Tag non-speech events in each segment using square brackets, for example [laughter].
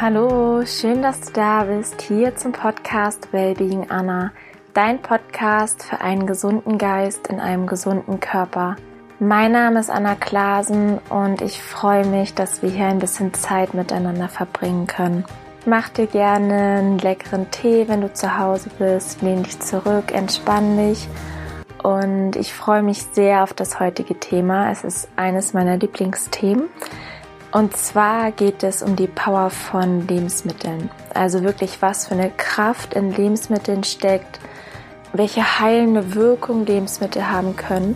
Hallo, schön, dass du da bist, hier zum Podcast Wellbeing Anna, dein Podcast für einen gesunden Geist in einem gesunden Körper. Mein Name ist Anna Klasen und ich freue mich, dass wir hier ein bisschen Zeit miteinander verbringen können. Mach dir gerne einen leckeren Tee, wenn du zu Hause bist, lehn dich zurück, entspann dich und ich freue mich sehr auf das heutige Thema. Es ist eines meiner Lieblingsthemen. Und zwar geht es um die Power von Lebensmitteln. Also wirklich, was für eine Kraft in Lebensmitteln steckt, welche heilende Wirkung Lebensmittel haben können.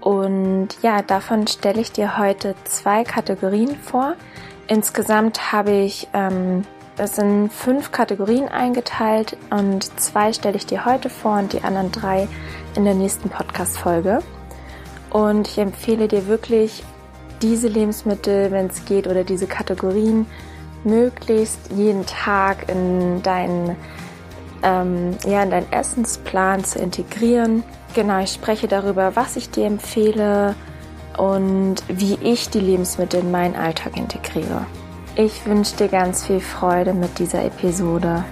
Und ja, davon stelle ich dir heute zwei Kategorien vor. Insgesamt habe ich ähm, es in fünf Kategorien eingeteilt und zwei stelle ich dir heute vor und die anderen drei in der nächsten Podcast-Folge. Und ich empfehle dir wirklich, diese Lebensmittel, wenn es geht, oder diese Kategorien möglichst jeden Tag in deinen, ähm, ja, in deinen Essensplan zu integrieren. Genau, ich spreche darüber, was ich dir empfehle und wie ich die Lebensmittel in meinen Alltag integriere. Ich wünsche dir ganz viel Freude mit dieser Episode.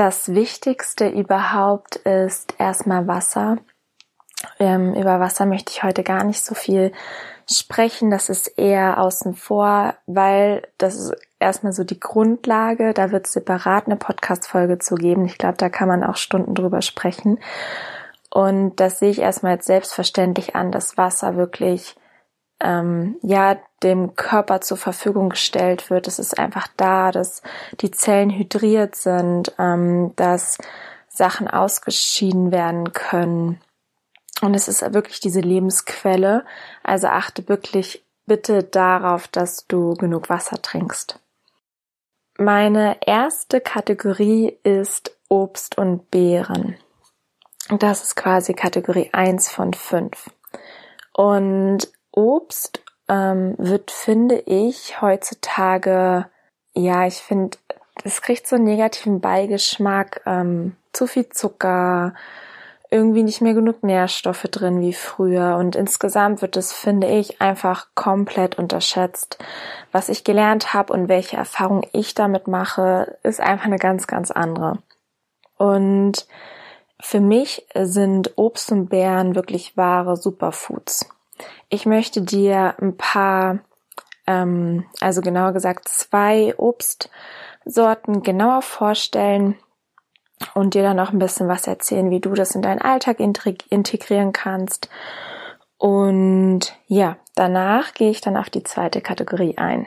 Das Wichtigste überhaupt ist erstmal Wasser. Ähm, über Wasser möchte ich heute gar nicht so viel sprechen. Das ist eher außen vor, weil das ist erstmal so die Grundlage. Da wird separat eine Podcast-Folge zu geben. Ich glaube, da kann man auch Stunden drüber sprechen. Und das sehe ich erstmal als selbstverständlich an, dass Wasser wirklich ähm, ja dem Körper zur Verfügung gestellt wird. Es ist einfach da, dass die Zellen hydriert sind, ähm, dass Sachen ausgeschieden werden können. Und es ist wirklich diese Lebensquelle. Also achte wirklich bitte darauf, dass du genug Wasser trinkst. Meine erste Kategorie ist Obst und Beeren. Das ist quasi Kategorie 1 von 5. Und Obst ähm, wird, finde ich, heutzutage, ja, ich finde, es kriegt so einen negativen Beigeschmack, ähm, zu viel Zucker, irgendwie nicht mehr genug Nährstoffe drin wie früher und insgesamt wird es, finde ich, einfach komplett unterschätzt. Was ich gelernt habe und welche Erfahrung ich damit mache, ist einfach eine ganz, ganz andere. Und für mich sind Obst und Beeren wirklich wahre Superfoods. Ich möchte dir ein paar, ähm, also genauer gesagt zwei Obstsorten genauer vorstellen und dir dann noch ein bisschen was erzählen, wie du das in deinen Alltag integrieren kannst. Und ja, danach gehe ich dann auf die zweite Kategorie ein.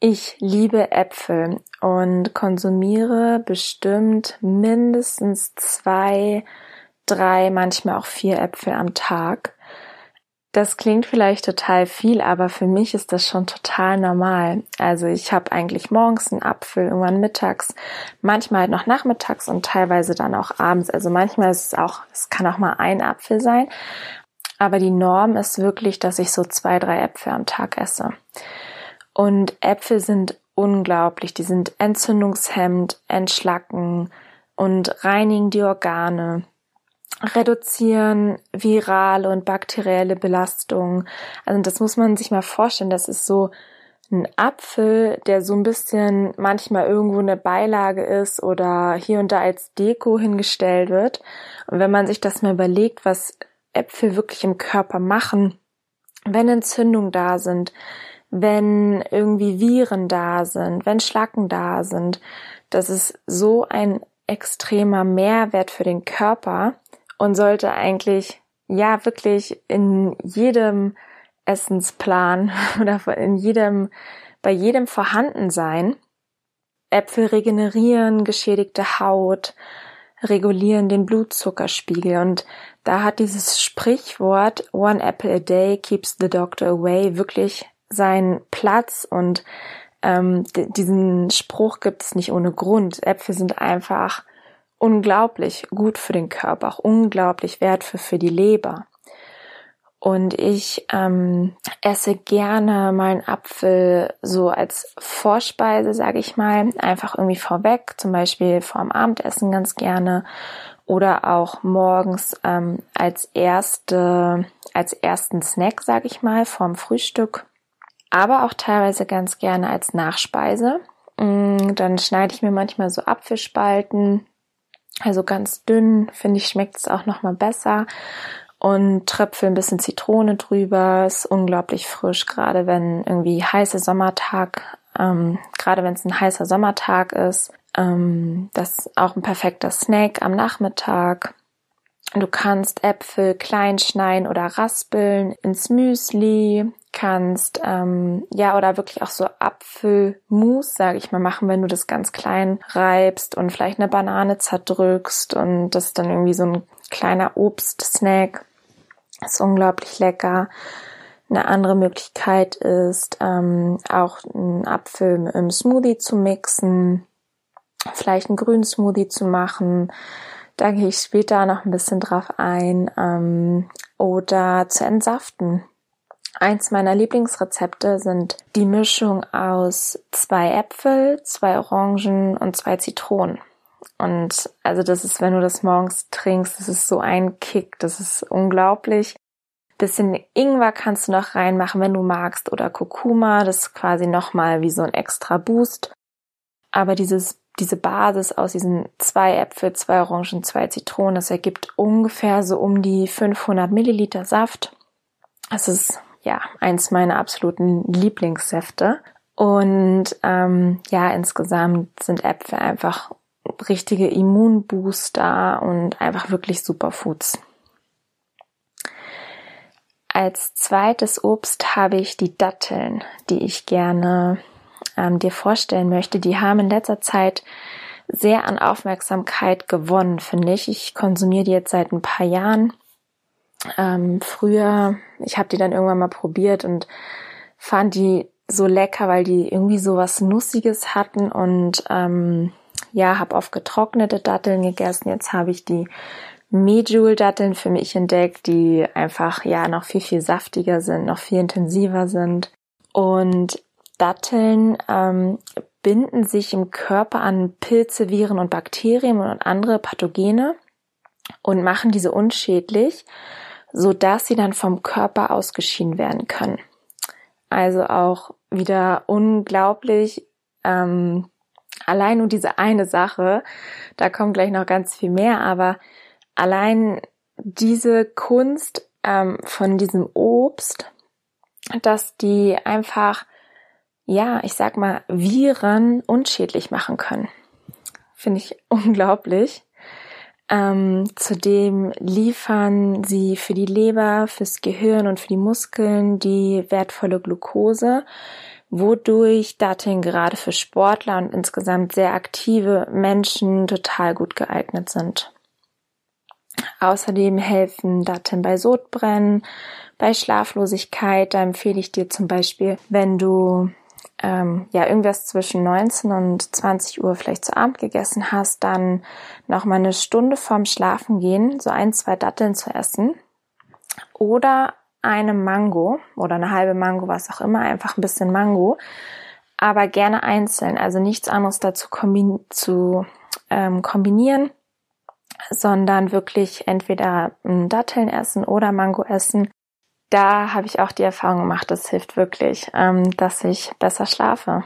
Ich liebe Äpfel und konsumiere bestimmt mindestens zwei, drei, manchmal auch vier Äpfel am Tag. Das klingt vielleicht total viel, aber für mich ist das schon total normal. Also ich habe eigentlich morgens einen Apfel, irgendwann mittags, manchmal halt noch nachmittags und teilweise dann auch abends. Also manchmal ist es auch, es kann auch mal ein Apfel sein. Aber die Norm ist wirklich, dass ich so zwei, drei Äpfel am Tag esse. Und Äpfel sind unglaublich. Die sind entzündungshemmend, entschlacken und reinigen die Organe reduzieren virale und bakterielle Belastungen. Also das muss man sich mal vorstellen. Das ist so ein Apfel, der so ein bisschen manchmal irgendwo eine Beilage ist oder hier und da als Deko hingestellt wird. Und wenn man sich das mal überlegt, was Äpfel wirklich im Körper machen, wenn Entzündungen da sind, wenn irgendwie Viren da sind, wenn Schlacken da sind, das ist so ein extremer Mehrwert für den Körper und sollte eigentlich ja wirklich in jedem Essensplan [laughs] oder in jedem, bei jedem vorhanden sein. Äpfel regenerieren geschädigte Haut, regulieren den Blutzuckerspiegel und da hat dieses Sprichwort One Apple a Day keeps the doctor away wirklich seinen Platz und ähm, diesen Spruch gibt es nicht ohne Grund. Äpfel sind einfach unglaublich gut für den Körper, auch unglaublich wertvoll für die Leber. Und ich ähm, esse gerne mal einen Apfel so als Vorspeise, sage ich mal, einfach irgendwie vorweg, zum Beispiel vorm Abendessen ganz gerne oder auch morgens ähm, als erste, als ersten Snack, sage ich mal, vorm Frühstück, aber auch teilweise ganz gerne als Nachspeise. Mm, dann schneide ich mir manchmal so Apfelspalten, also ganz dünn, finde ich, schmeckt es auch nochmal besser und tröpfel ein bisschen Zitrone drüber. Ist unglaublich frisch, gerade wenn irgendwie heißer Sommertag, ähm, gerade wenn es ein heißer Sommertag ist. Ähm, das ist auch ein perfekter Snack am Nachmittag. Du kannst Äpfel klein schneiden oder raspeln ins Müsli, kannst ähm, ja oder wirklich auch so Apfelmus, sage ich mal, machen, wenn du das ganz klein reibst und vielleicht eine Banane zerdrückst und das ist dann irgendwie so ein kleiner Obstsnack. Ist unglaublich lecker. Eine andere Möglichkeit ist, ähm, auch einen Apfel im Smoothie zu mixen, vielleicht einen grünen Smoothie zu machen. Da gehe ich später noch ein bisschen drauf ein. Ähm, oder zu entsaften. Eins meiner Lieblingsrezepte sind die Mischung aus zwei Äpfel, zwei Orangen und zwei Zitronen. Und also das ist, wenn du das morgens trinkst, das ist so ein Kick, das ist unglaublich. Bisschen Ingwer kannst du noch reinmachen, wenn du magst, oder Kurkuma, das ist quasi nochmal wie so ein extra Boost. Aber dieses, diese Basis aus diesen zwei Äpfel, zwei Orangen, zwei Zitronen, das ergibt ungefähr so um die 500 Milliliter Saft. Das ist ja eins meiner absoluten Lieblingssäfte. Und ähm, ja, insgesamt sind Äpfel einfach richtige Immunbooster und einfach wirklich Superfoods. Als zweites Obst habe ich die Datteln, die ich gerne ähm, dir vorstellen möchte. Die haben in letzter Zeit sehr an Aufmerksamkeit gewonnen, finde ich. Ich konsumiere die jetzt seit ein paar Jahren. Ähm, früher, ich habe die dann irgendwann mal probiert und fand die so lecker, weil die irgendwie so was Nussiges hatten und ähm, ja, habe oft getrocknete Datteln gegessen. Jetzt habe ich die Medjool-Datteln für mich entdeckt, die einfach ja noch viel, viel saftiger sind, noch viel intensiver sind. Und Datteln ähm, binden sich im Körper an Pilze, Viren und Bakterien und andere Pathogene und machen diese unschädlich, so dass sie dann vom Körper ausgeschieden werden können. Also auch wieder unglaublich ähm, allein nur diese eine Sache, da kommt gleich noch ganz viel mehr, aber allein diese Kunst ähm, von diesem Obst, dass die einfach, ja, ich sag mal, Viren unschädlich machen können. Finde ich [laughs] unglaublich. Ähm, zudem liefern sie für die Leber, fürs Gehirn und für die Muskeln die wertvolle Glucose, wodurch Datteln gerade für Sportler und insgesamt sehr aktive Menschen total gut geeignet sind. Außerdem helfen Datteln bei Sodbrennen, bei Schlaflosigkeit. Da empfehle ich dir zum Beispiel, wenn du ähm, ja irgendwas zwischen 19 und 20 Uhr vielleicht zu Abend gegessen hast, dann noch mal eine Stunde vorm Schlafen gehen, so ein, zwei Datteln zu essen. Oder eine Mango oder eine halbe Mango, was auch immer, einfach ein bisschen Mango, aber gerne einzeln, also nichts anderes dazu kombin zu ähm, kombinieren, sondern wirklich entweder Datteln essen oder Mango essen. Da habe ich auch die Erfahrung gemacht, das hilft wirklich, ähm, dass ich besser schlafe.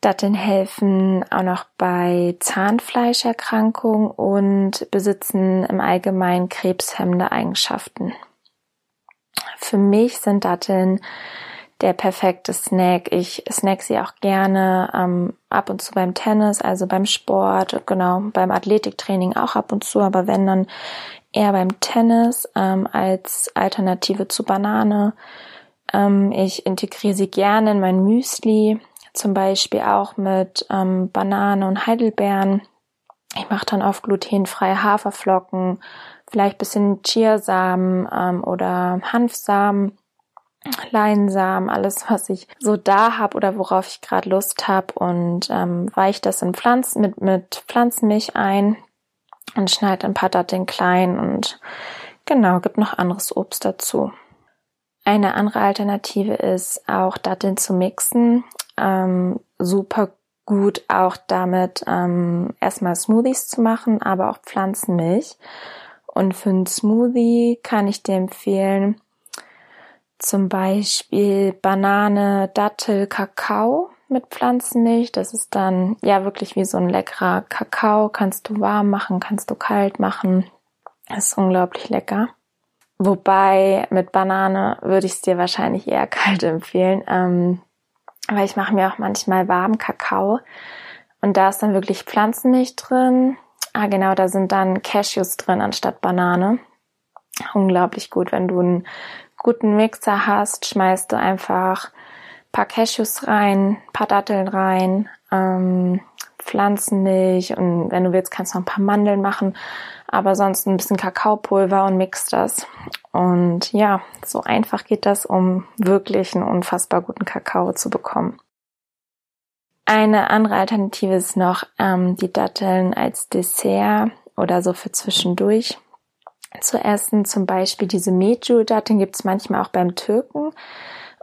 Datteln helfen auch noch bei Zahnfleischerkrankungen und besitzen im Allgemeinen krebshemmende Eigenschaften. Für mich sind Datteln der perfekte Snack. Ich snack sie auch gerne ähm, ab und zu beim Tennis, also beim Sport, genau, beim Athletiktraining auch ab und zu, aber wenn dann eher beim Tennis ähm, als Alternative zu Banane. Ähm, ich integriere sie gerne in mein Müsli, zum Beispiel auch mit ähm, Banane und Heidelbeeren. Ich mache dann auf glutenfreie Haferflocken, vielleicht bisschen Chiasamen ähm, oder Hanfsamen, Leinsamen, alles, was ich so da habe oder worauf ich gerade Lust habe und ähm, weiche das in Pflanzen mit, mit Pflanzenmilch ein und schneide ein paar Datteln klein und genau, gibt noch anderes Obst dazu. Eine andere Alternative ist auch Datteln zu mixen. Ähm, super gut auch damit ähm, erstmal Smoothies zu machen, aber auch Pflanzenmilch. Und für einen Smoothie kann ich dir empfehlen, zum Beispiel Banane, Dattel, Kakao mit Pflanzenmilch. Das ist dann ja wirklich wie so ein leckerer Kakao. Kannst du warm machen, kannst du kalt machen. Das ist unglaublich lecker. Wobei mit Banane würde ich es dir wahrscheinlich eher [laughs] kalt empfehlen, ähm, weil ich mache mir auch manchmal warmen Kakao und da ist dann wirklich Pflanzenmilch drin. Ah genau, da sind dann Cashews drin anstatt Banane. Unglaublich gut, wenn du einen guten Mixer hast, schmeißt du einfach paar Cashews rein, paar Datteln rein, ähm, Pflanzenmilch und wenn du willst, kannst du noch ein paar Mandeln machen, aber sonst ein bisschen Kakaopulver und mix das. Und ja, so einfach geht das, um wirklich einen unfassbar guten Kakao zu bekommen. Eine andere Alternative ist noch ähm, die Datteln als Dessert oder so für zwischendurch zu essen. Zum Beispiel diese Medjool-Datteln gibt es manchmal auch beim Türken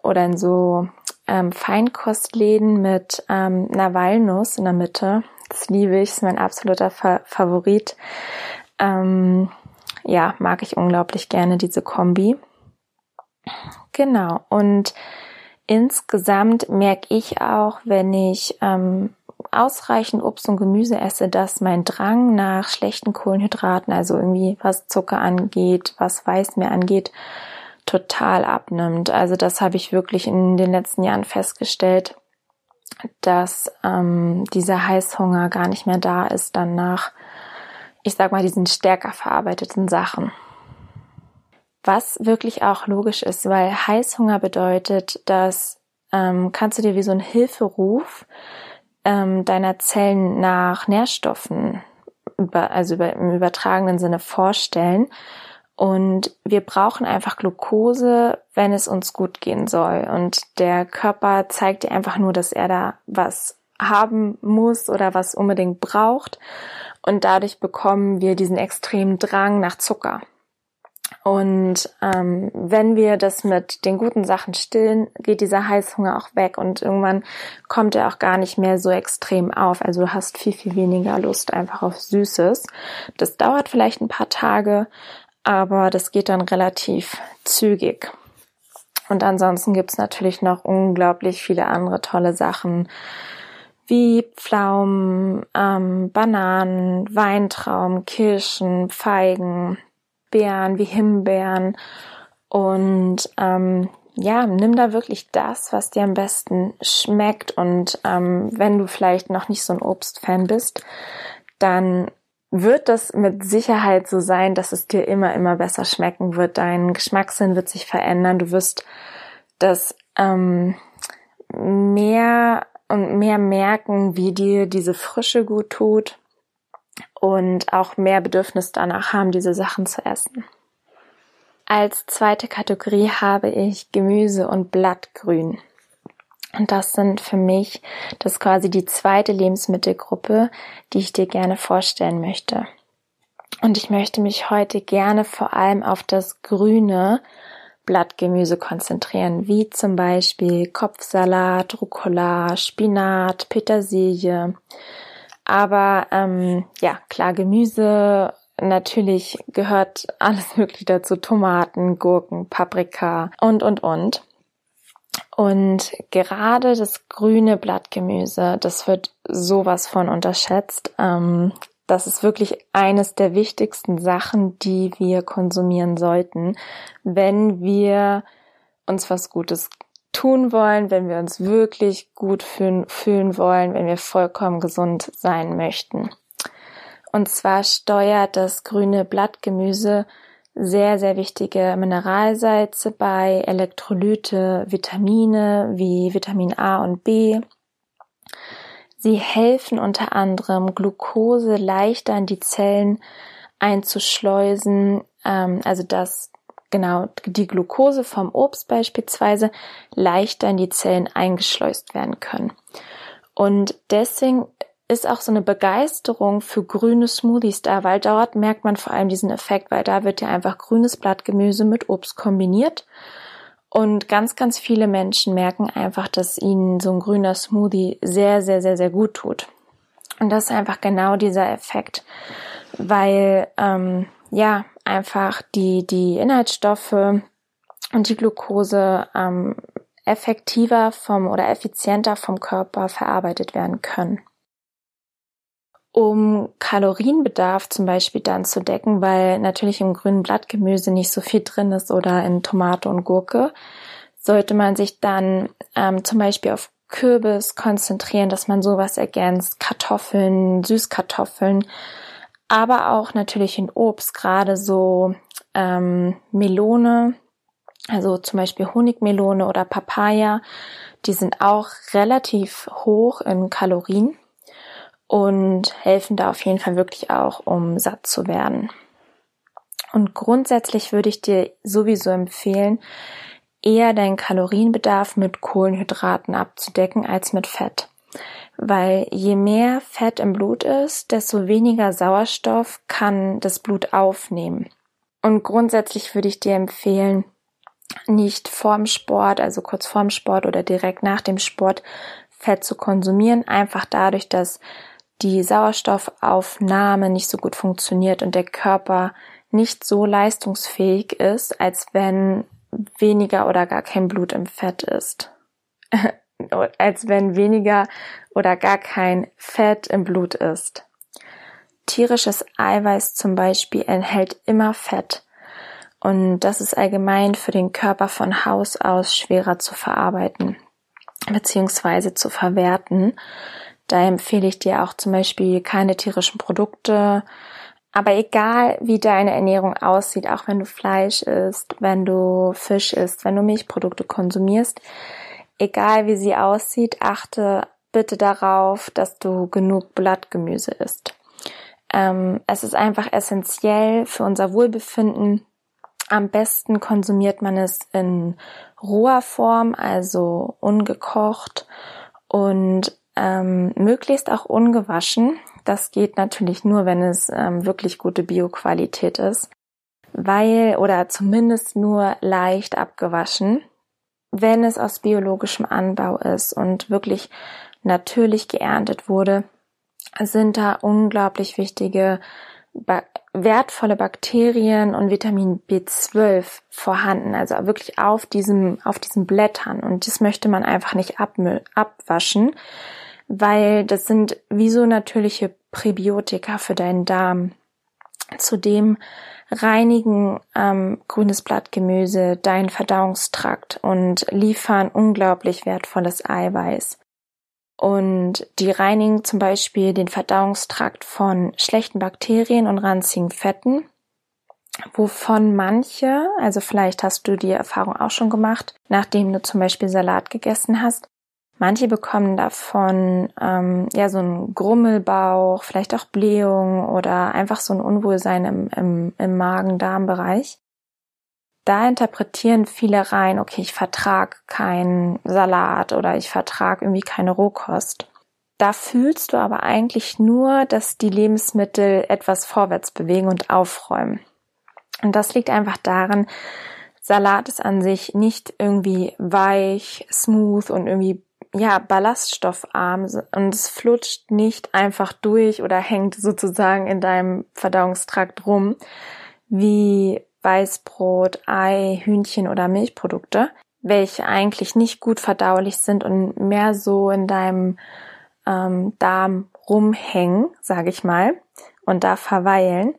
oder in so ähm, Feinkostläden mit ähm, einer Walnuss in der Mitte. Das liebe ich, ist mein absoluter Fa Favorit. Ähm, ja, mag ich unglaublich gerne diese Kombi. Genau. Und insgesamt merke ich auch, wenn ich ähm, ausreichend Obst und Gemüse esse, dass mein Drang nach schlechten Kohlenhydraten, also irgendwie was Zucker angeht, was Weißmehl angeht, total abnimmt. Also das habe ich wirklich in den letzten Jahren festgestellt, dass ähm, dieser Heißhunger gar nicht mehr da ist dann nach, ich sag mal, diesen stärker verarbeiteten Sachen. Was wirklich auch logisch ist, weil Heißhunger bedeutet, dass ähm, kannst du dir wie so ein Hilferuf ähm, deiner Zellen nach Nährstoffen, über, also über, im übertragenen Sinne vorstellen. Und wir brauchen einfach Glucose, wenn es uns gut gehen soll. Und der Körper zeigt dir einfach nur, dass er da was haben muss oder was unbedingt braucht. Und dadurch bekommen wir diesen extremen Drang nach Zucker. Und ähm, wenn wir das mit den guten Sachen stillen, geht dieser Heißhunger auch weg und irgendwann kommt er auch gar nicht mehr so extrem auf. Also du hast viel, viel weniger Lust einfach auf Süßes. Das dauert vielleicht ein paar Tage, aber das geht dann relativ zügig. Und ansonsten gibt's natürlich noch unglaublich viele andere tolle Sachen wie Pflaumen, ähm, Bananen, Weintrauben, Kirschen, Feigen, Beeren wie Himbeeren und ähm, ja, nimm da wirklich das, was dir am besten schmeckt und ähm, wenn du vielleicht noch nicht so ein Obstfan bist, dann wird das mit Sicherheit so sein, dass es dir immer, immer besser schmecken wird. Dein Geschmackssinn wird sich verändern. Du wirst das ähm, mehr und mehr merken, wie dir diese Frische gut tut und auch mehr Bedürfnis danach haben, diese Sachen zu essen. Als zweite Kategorie habe ich Gemüse und Blattgrün. Und das sind für mich, das quasi die zweite Lebensmittelgruppe, die ich dir gerne vorstellen möchte. Und ich möchte mich heute gerne vor allem auf das grüne Blattgemüse konzentrieren, wie zum Beispiel Kopfsalat, Rucola, Spinat, Petersilie. Aber ähm, ja, klar, Gemüse, natürlich gehört alles [laughs] Mögliche dazu, Tomaten, Gurken, Paprika und, und, und. Und gerade das grüne Blattgemüse, das wird sowas von unterschätzt. Ähm, das ist wirklich eines der wichtigsten Sachen, die wir konsumieren sollten, wenn wir uns was Gutes tun wollen, wenn wir uns wirklich gut fühlen, fühlen wollen, wenn wir vollkommen gesund sein möchten. Und zwar steuert das grüne Blattgemüse sehr, sehr wichtige Mineralsalze bei, Elektrolyte, Vitamine wie Vitamin A und B. Sie helfen unter anderem, Glucose leichter in die Zellen einzuschleusen, ähm, also dass genau die Glucose vom Obst beispielsweise leichter in die Zellen eingeschleust werden können. Und deswegen ist auch so eine Begeisterung für grüne Smoothies da, weil dort merkt man vor allem diesen Effekt, weil da wird ja einfach grünes Blattgemüse mit Obst kombiniert. Und ganz, ganz viele Menschen merken einfach, dass ihnen so ein grüner Smoothie sehr, sehr, sehr, sehr gut tut. Und das ist einfach genau dieser Effekt, weil ähm, ja einfach die die Inhaltsstoffe und die Glucose ähm, effektiver vom oder effizienter vom Körper verarbeitet werden können um Kalorienbedarf zum Beispiel dann zu decken, weil natürlich im grünen Blattgemüse nicht so viel drin ist oder in Tomate und Gurke, sollte man sich dann ähm, zum Beispiel auf Kürbis konzentrieren, dass man sowas ergänzt, Kartoffeln, Süßkartoffeln, aber auch natürlich in Obst, gerade so ähm, Melone, also zum Beispiel Honigmelone oder Papaya, die sind auch relativ hoch in Kalorien und helfen da auf jeden Fall wirklich auch, um satt zu werden. Und grundsätzlich würde ich dir sowieso empfehlen, eher deinen Kalorienbedarf mit Kohlenhydraten abzudecken als mit Fett. Weil je mehr Fett im Blut ist, desto weniger Sauerstoff kann das Blut aufnehmen. Und grundsätzlich würde ich dir empfehlen, nicht vorm Sport, also kurz vorm Sport oder direkt nach dem Sport Fett zu konsumieren, einfach dadurch, dass die Sauerstoffaufnahme nicht so gut funktioniert und der Körper nicht so leistungsfähig ist, als wenn weniger oder gar kein Blut im Fett ist. [laughs] als wenn weniger oder gar kein Fett im Blut ist. Tierisches Eiweiß zum Beispiel enthält immer Fett. Und das ist allgemein für den Körper von Haus aus schwerer zu verarbeiten beziehungsweise zu verwerten. Da empfehle ich dir auch zum Beispiel keine tierischen Produkte. Aber egal, wie deine Ernährung aussieht, auch wenn du Fleisch isst, wenn du Fisch isst, wenn du Milchprodukte konsumierst, egal wie sie aussieht, achte bitte darauf, dass du genug Blattgemüse isst. Ähm, es ist einfach essentiell für unser Wohlbefinden. Am besten konsumiert man es in roher Form, also ungekocht und ähm, möglichst auch ungewaschen. Das geht natürlich nur, wenn es ähm, wirklich gute Bioqualität ist, weil oder zumindest nur leicht abgewaschen, wenn es aus biologischem Anbau ist und wirklich natürlich geerntet wurde, sind da unglaublich wichtige wertvolle Bakterien und Vitamin B12 vorhanden, also wirklich auf diesem auf diesen Blättern und das möchte man einfach nicht abwaschen, weil das sind wie so natürliche Präbiotika für deinen Darm. Zudem reinigen ähm, grünes Blattgemüse deinen Verdauungstrakt und liefern unglaublich wertvolles Eiweiß. Und die reinigen zum Beispiel den Verdauungstrakt von schlechten Bakterien und ranzigen Fetten, wovon manche, also vielleicht hast du die Erfahrung auch schon gemacht, nachdem du zum Beispiel Salat gegessen hast, Manche bekommen davon ähm, ja so einen Grummelbauch, vielleicht auch Blähung oder einfach so ein Unwohlsein im, im, im Magen-Darm-Bereich. Da interpretieren viele rein, okay, ich vertrag keinen Salat oder ich vertrag irgendwie keine Rohkost. Da fühlst du aber eigentlich nur, dass die Lebensmittel etwas vorwärts bewegen und aufräumen. Und das liegt einfach daran, Salat ist an sich nicht irgendwie weich, smooth und irgendwie ja, ballaststoffarm und es flutscht nicht einfach durch oder hängt sozusagen in deinem Verdauungstrakt rum, wie Weißbrot, Ei, Hühnchen oder Milchprodukte, welche eigentlich nicht gut verdaulich sind und mehr so in deinem ähm, Darm rumhängen, sage ich mal, und da verweilen,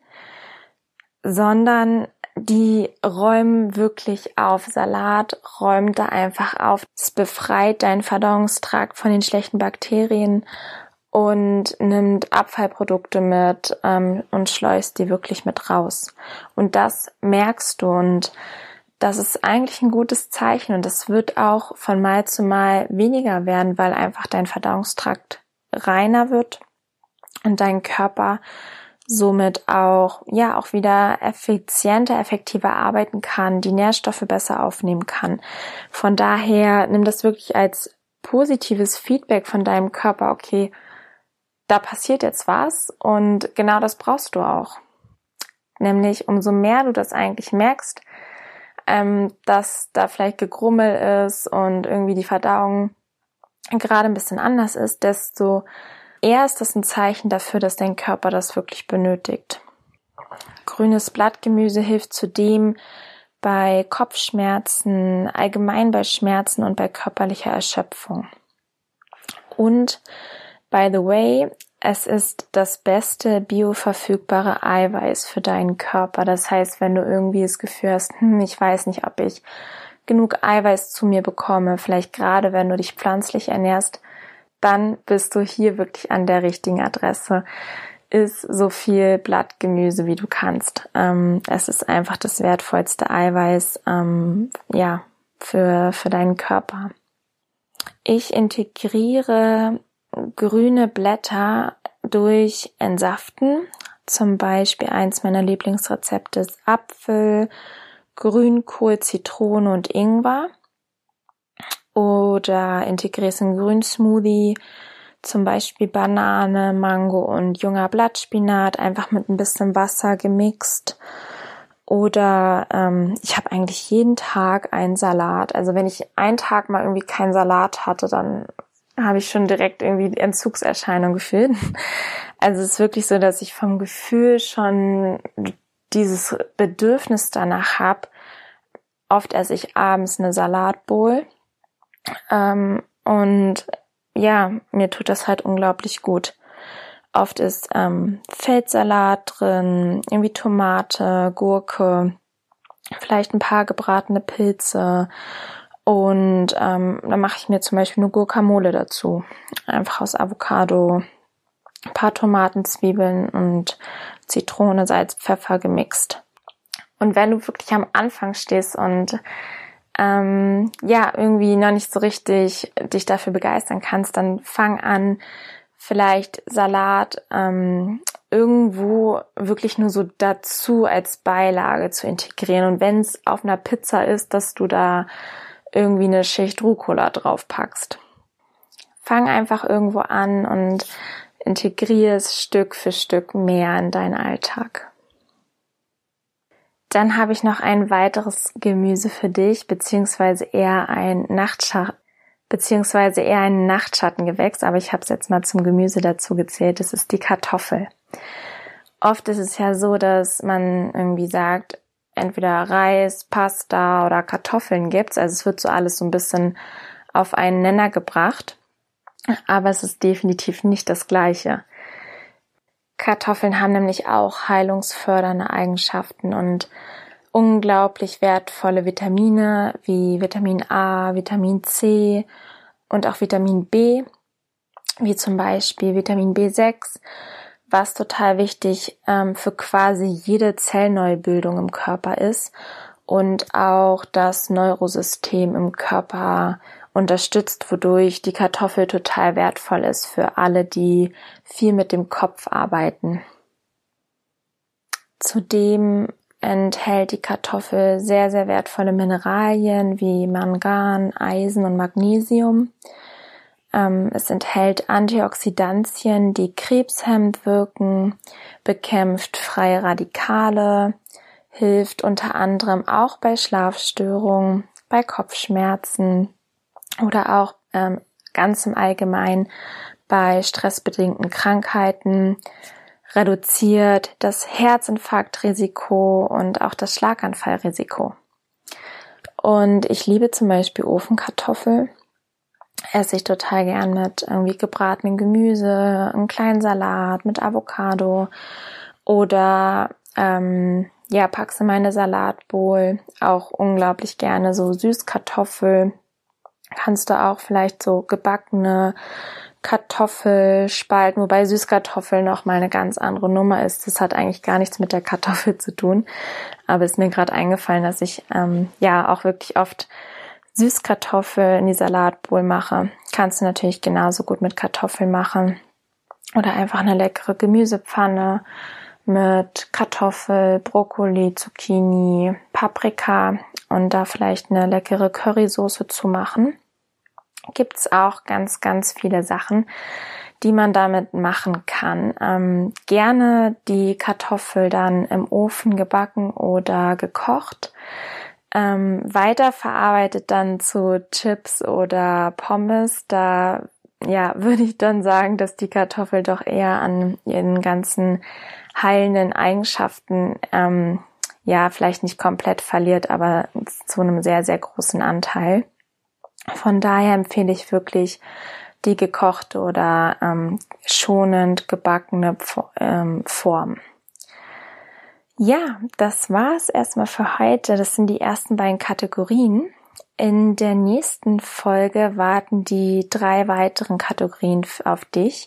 sondern die räumen wirklich auf. Salat räumt da einfach auf. Es befreit deinen Verdauungstrakt von den schlechten Bakterien und nimmt Abfallprodukte mit ähm, und schleust die wirklich mit raus. Und das merkst du und das ist eigentlich ein gutes Zeichen und das wird auch von Mal zu Mal weniger werden, weil einfach dein Verdauungstrakt reiner wird und dein Körper somit auch, ja, auch wieder effizienter, effektiver arbeiten kann, die Nährstoffe besser aufnehmen kann. Von daher nimm das wirklich als positives Feedback von deinem Körper, okay, da passiert jetzt was und genau das brauchst du auch. Nämlich umso mehr du das eigentlich merkst, ähm, dass da vielleicht gegrummel ist und irgendwie die Verdauung gerade ein bisschen anders ist, desto eher ist das ein Zeichen dafür, dass dein Körper das wirklich benötigt. Grünes Blattgemüse hilft zudem bei Kopfschmerzen, allgemein bei Schmerzen und bei körperlicher Erschöpfung. Und by the way, es ist das beste bioverfügbare Eiweiß für deinen Körper. Das heißt, wenn du irgendwie das Gefühl hast, hm, ich weiß nicht, ob ich genug Eiweiß zu mir bekomme, vielleicht gerade wenn du dich pflanzlich ernährst, dann bist du hier wirklich an der richtigen Adresse. Ist so viel Blattgemüse, wie du kannst. Ähm, es ist einfach das wertvollste Eiweiß, ähm, ja, für, für deinen Körper. Ich integriere grüne Blätter durch Entsaften. Zum Beispiel eins meiner Lieblingsrezepte ist Apfel, Grünkohl, Zitrone und Ingwer. Oder integrierst einen Grünsmoothie, zum Beispiel Banane, Mango und junger Blattspinat, einfach mit ein bisschen Wasser gemixt. Oder ähm, ich habe eigentlich jeden Tag einen Salat. Also wenn ich einen Tag mal irgendwie keinen Salat hatte, dann habe ich schon direkt irgendwie die Entzugserscheinung gefühlt. Also es ist wirklich so, dass ich vom Gefühl schon dieses Bedürfnis danach habe. Oft esse ich abends eine Salatbowl. Ähm, und ja, mir tut das halt unglaublich gut. Oft ist ähm, Feldsalat drin, irgendwie Tomate, Gurke, vielleicht ein paar gebratene Pilze und ähm, dann mache ich mir zum Beispiel eine Guacamole dazu. Einfach aus Avocado, ein paar Tomaten, Zwiebeln und Zitrone, Salz, Pfeffer gemixt. Und wenn du wirklich am Anfang stehst und ähm, ja, irgendwie noch nicht so richtig dich dafür begeistern kannst, dann fang an, vielleicht Salat ähm, irgendwo wirklich nur so dazu als Beilage zu integrieren. Und wenn es auf einer Pizza ist, dass du da irgendwie eine Schicht Rucola drauf packst. Fang einfach irgendwo an und integrier es Stück für Stück mehr in deinen Alltag. Dann habe ich noch ein weiteres Gemüse für dich, beziehungsweise eher ein Nachtschatten, beziehungsweise eher ein Nachtschattengewächs, aber ich habe es jetzt mal zum Gemüse dazu gezählt. Das ist die Kartoffel. Oft ist es ja so, dass man irgendwie sagt, entweder Reis, Pasta oder Kartoffeln gibt. Also es wird so alles so ein bisschen auf einen Nenner gebracht. Aber es ist definitiv nicht das gleiche. Kartoffeln haben nämlich auch heilungsfördernde Eigenschaften und unglaublich wertvolle Vitamine wie Vitamin A, Vitamin C und auch Vitamin B, wie zum Beispiel Vitamin B6 was total wichtig ähm, für quasi jede Zellneubildung im Körper ist und auch das Neurosystem im Körper unterstützt, wodurch die Kartoffel total wertvoll ist für alle, die viel mit dem Kopf arbeiten. Zudem enthält die Kartoffel sehr, sehr wertvolle Mineralien wie Mangan, Eisen und Magnesium. Ähm, es enthält Antioxidantien, die krebshemmend wirken, bekämpft freie Radikale, hilft unter anderem auch bei Schlafstörungen, bei Kopfschmerzen oder auch ähm, ganz im Allgemeinen bei stressbedingten Krankheiten, reduziert das Herzinfarktrisiko und auch das Schlaganfallrisiko. Und ich liebe zum Beispiel Ofenkartoffel esse ich total gern mit irgendwie gebratenen Gemüse, einen kleinen Salat mit Avocado oder ähm, ja, packst in meine Salatbowl auch unglaublich gerne so Süßkartoffel. Kannst du auch vielleicht so gebackene Kartoffelspalten, wobei Süßkartoffel noch mal eine ganz andere Nummer ist. Das hat eigentlich gar nichts mit der Kartoffel zu tun. Aber ist mir gerade eingefallen, dass ich ähm, ja auch wirklich oft Süßkartoffel in die Salatbowl mache, kannst du natürlich genauso gut mit Kartoffeln machen. Oder einfach eine leckere Gemüsepfanne mit Kartoffel, Brokkoli, Zucchini, Paprika und da vielleicht eine leckere Currysoße zu machen. Gibt's auch ganz, ganz viele Sachen, die man damit machen kann. Ähm, gerne die Kartoffel dann im Ofen gebacken oder gekocht. Ähm, weiterverarbeitet dann zu Chips oder Pommes. Da ja, [laughs] würde ich dann sagen, dass die Kartoffel doch eher an ihren ganzen heilenden Eigenschaften ähm, ja vielleicht nicht komplett verliert, aber zu einem sehr, sehr großen Anteil. Von daher empfehle ich wirklich die gekochte oder ähm, schonend gebackene ähm, Form. Ja, das war's erstmal für heute. Das sind die ersten beiden Kategorien. In der nächsten Folge warten die drei weiteren Kategorien auf dich.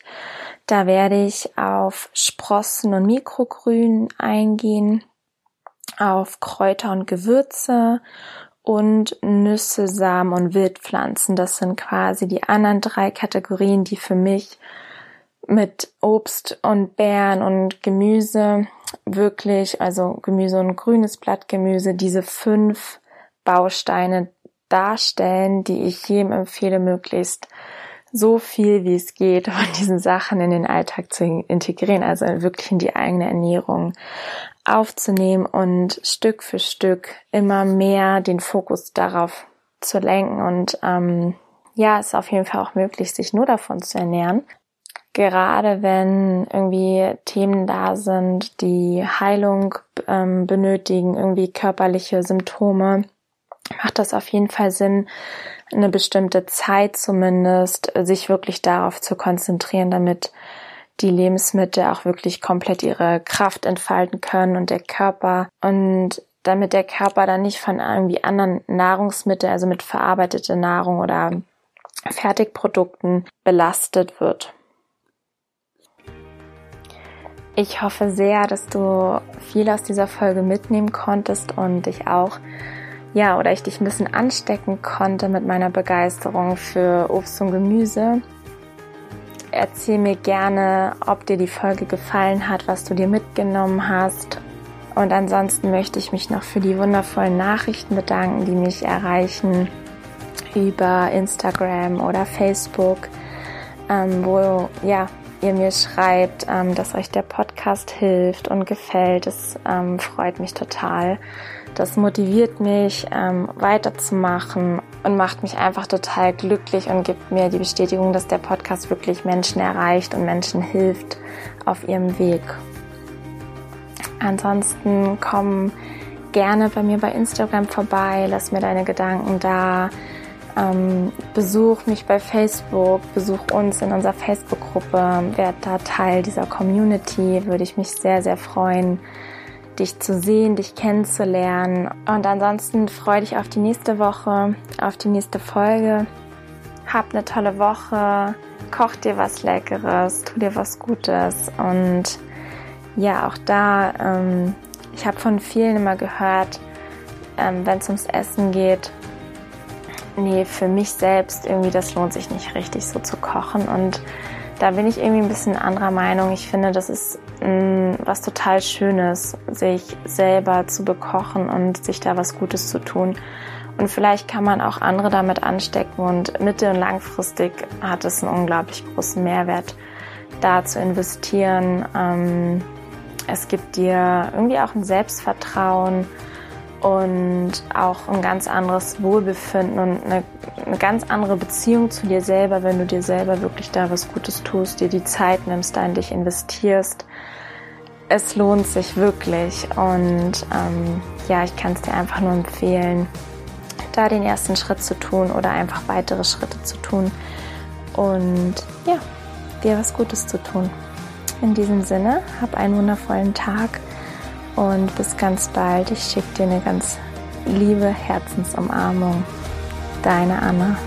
Da werde ich auf Sprossen und Mikrogrün eingehen, auf Kräuter und Gewürze und Nüsse, Samen und Wildpflanzen. Das sind quasi die anderen drei Kategorien, die für mich mit Obst und Beeren und Gemüse wirklich, also Gemüse und grünes Blattgemüse, diese fünf Bausteine darstellen, die ich jedem empfehle, möglichst so viel wie es geht von diesen Sachen in den Alltag zu integrieren, also wirklich in die eigene Ernährung aufzunehmen und Stück für Stück immer mehr den Fokus darauf zu lenken. Und ähm, ja, es ist auf jeden Fall auch möglich, sich nur davon zu ernähren. Gerade wenn irgendwie Themen da sind, die Heilung ähm, benötigen, irgendwie körperliche Symptome, macht das auf jeden Fall Sinn, eine bestimmte Zeit zumindest sich wirklich darauf zu konzentrieren, damit die Lebensmittel auch wirklich komplett ihre Kraft entfalten können und der Körper und damit der Körper dann nicht von irgendwie anderen Nahrungsmitteln, also mit verarbeiteter Nahrung oder Fertigprodukten belastet wird. Ich hoffe sehr, dass du viel aus dieser Folge mitnehmen konntest und dich auch ja, oder ich dich ein bisschen anstecken konnte mit meiner Begeisterung für Obst und Gemüse. Erzähl mir gerne, ob dir die Folge gefallen hat, was du dir mitgenommen hast. Und ansonsten möchte ich mich noch für die wundervollen Nachrichten bedanken, die mich erreichen über Instagram oder Facebook, ähm, wo ja ihr mir schreibt, ähm, dass euch der Podcast hilft und gefällt. Das ähm, freut mich total. Das motiviert mich, ähm, weiterzumachen und macht mich einfach total glücklich und gibt mir die Bestätigung, dass der Podcast wirklich Menschen erreicht und Menschen hilft auf ihrem Weg. Ansonsten komm gerne bei mir bei Instagram vorbei, lass mir deine Gedanken da. Ähm, besuch mich bei Facebook, besuch uns in unserer Facebook-Gruppe, werd da Teil dieser Community, würde ich mich sehr, sehr freuen dich zu sehen, dich kennenzulernen. Und ansonsten freue dich auf die nächste Woche, auf die nächste Folge. Hab eine tolle Woche, koch dir was Leckeres, tu dir was Gutes. Und ja, auch da, ähm, ich habe von vielen immer gehört, ähm, wenn es ums Essen geht, nee, für mich selbst irgendwie, das lohnt sich nicht richtig so zu kochen. Und da bin ich irgendwie ein bisschen anderer Meinung. Ich finde, das ist mh, mm, was total Schönes, sich selber zu bekochen und sich da was Gutes zu tun. Und vielleicht kann man auch andere damit anstecken und mittel- und langfristig hat es einen unglaublich großen Mehrwert, da zu investieren. Ähm, es gibt dir irgendwie auch ein Selbstvertrauen und auch ein ganz anderes Wohlbefinden und eine, eine, ganz andere Beziehung zu dir selber, wenn du dir selber wirklich da was Gutes tust, dir die Zeit nimmst, da in dich investierst. Es lohnt sich wirklich und ähm, ja, ich kann es dir einfach nur empfehlen, da den ersten Schritt zu tun oder einfach weitere Schritte zu tun und ja, dir was Gutes zu tun. In diesem Sinne, hab einen wundervollen Tag und bis ganz bald. Ich schicke dir eine ganz liebe Herzensumarmung. Deine Anna.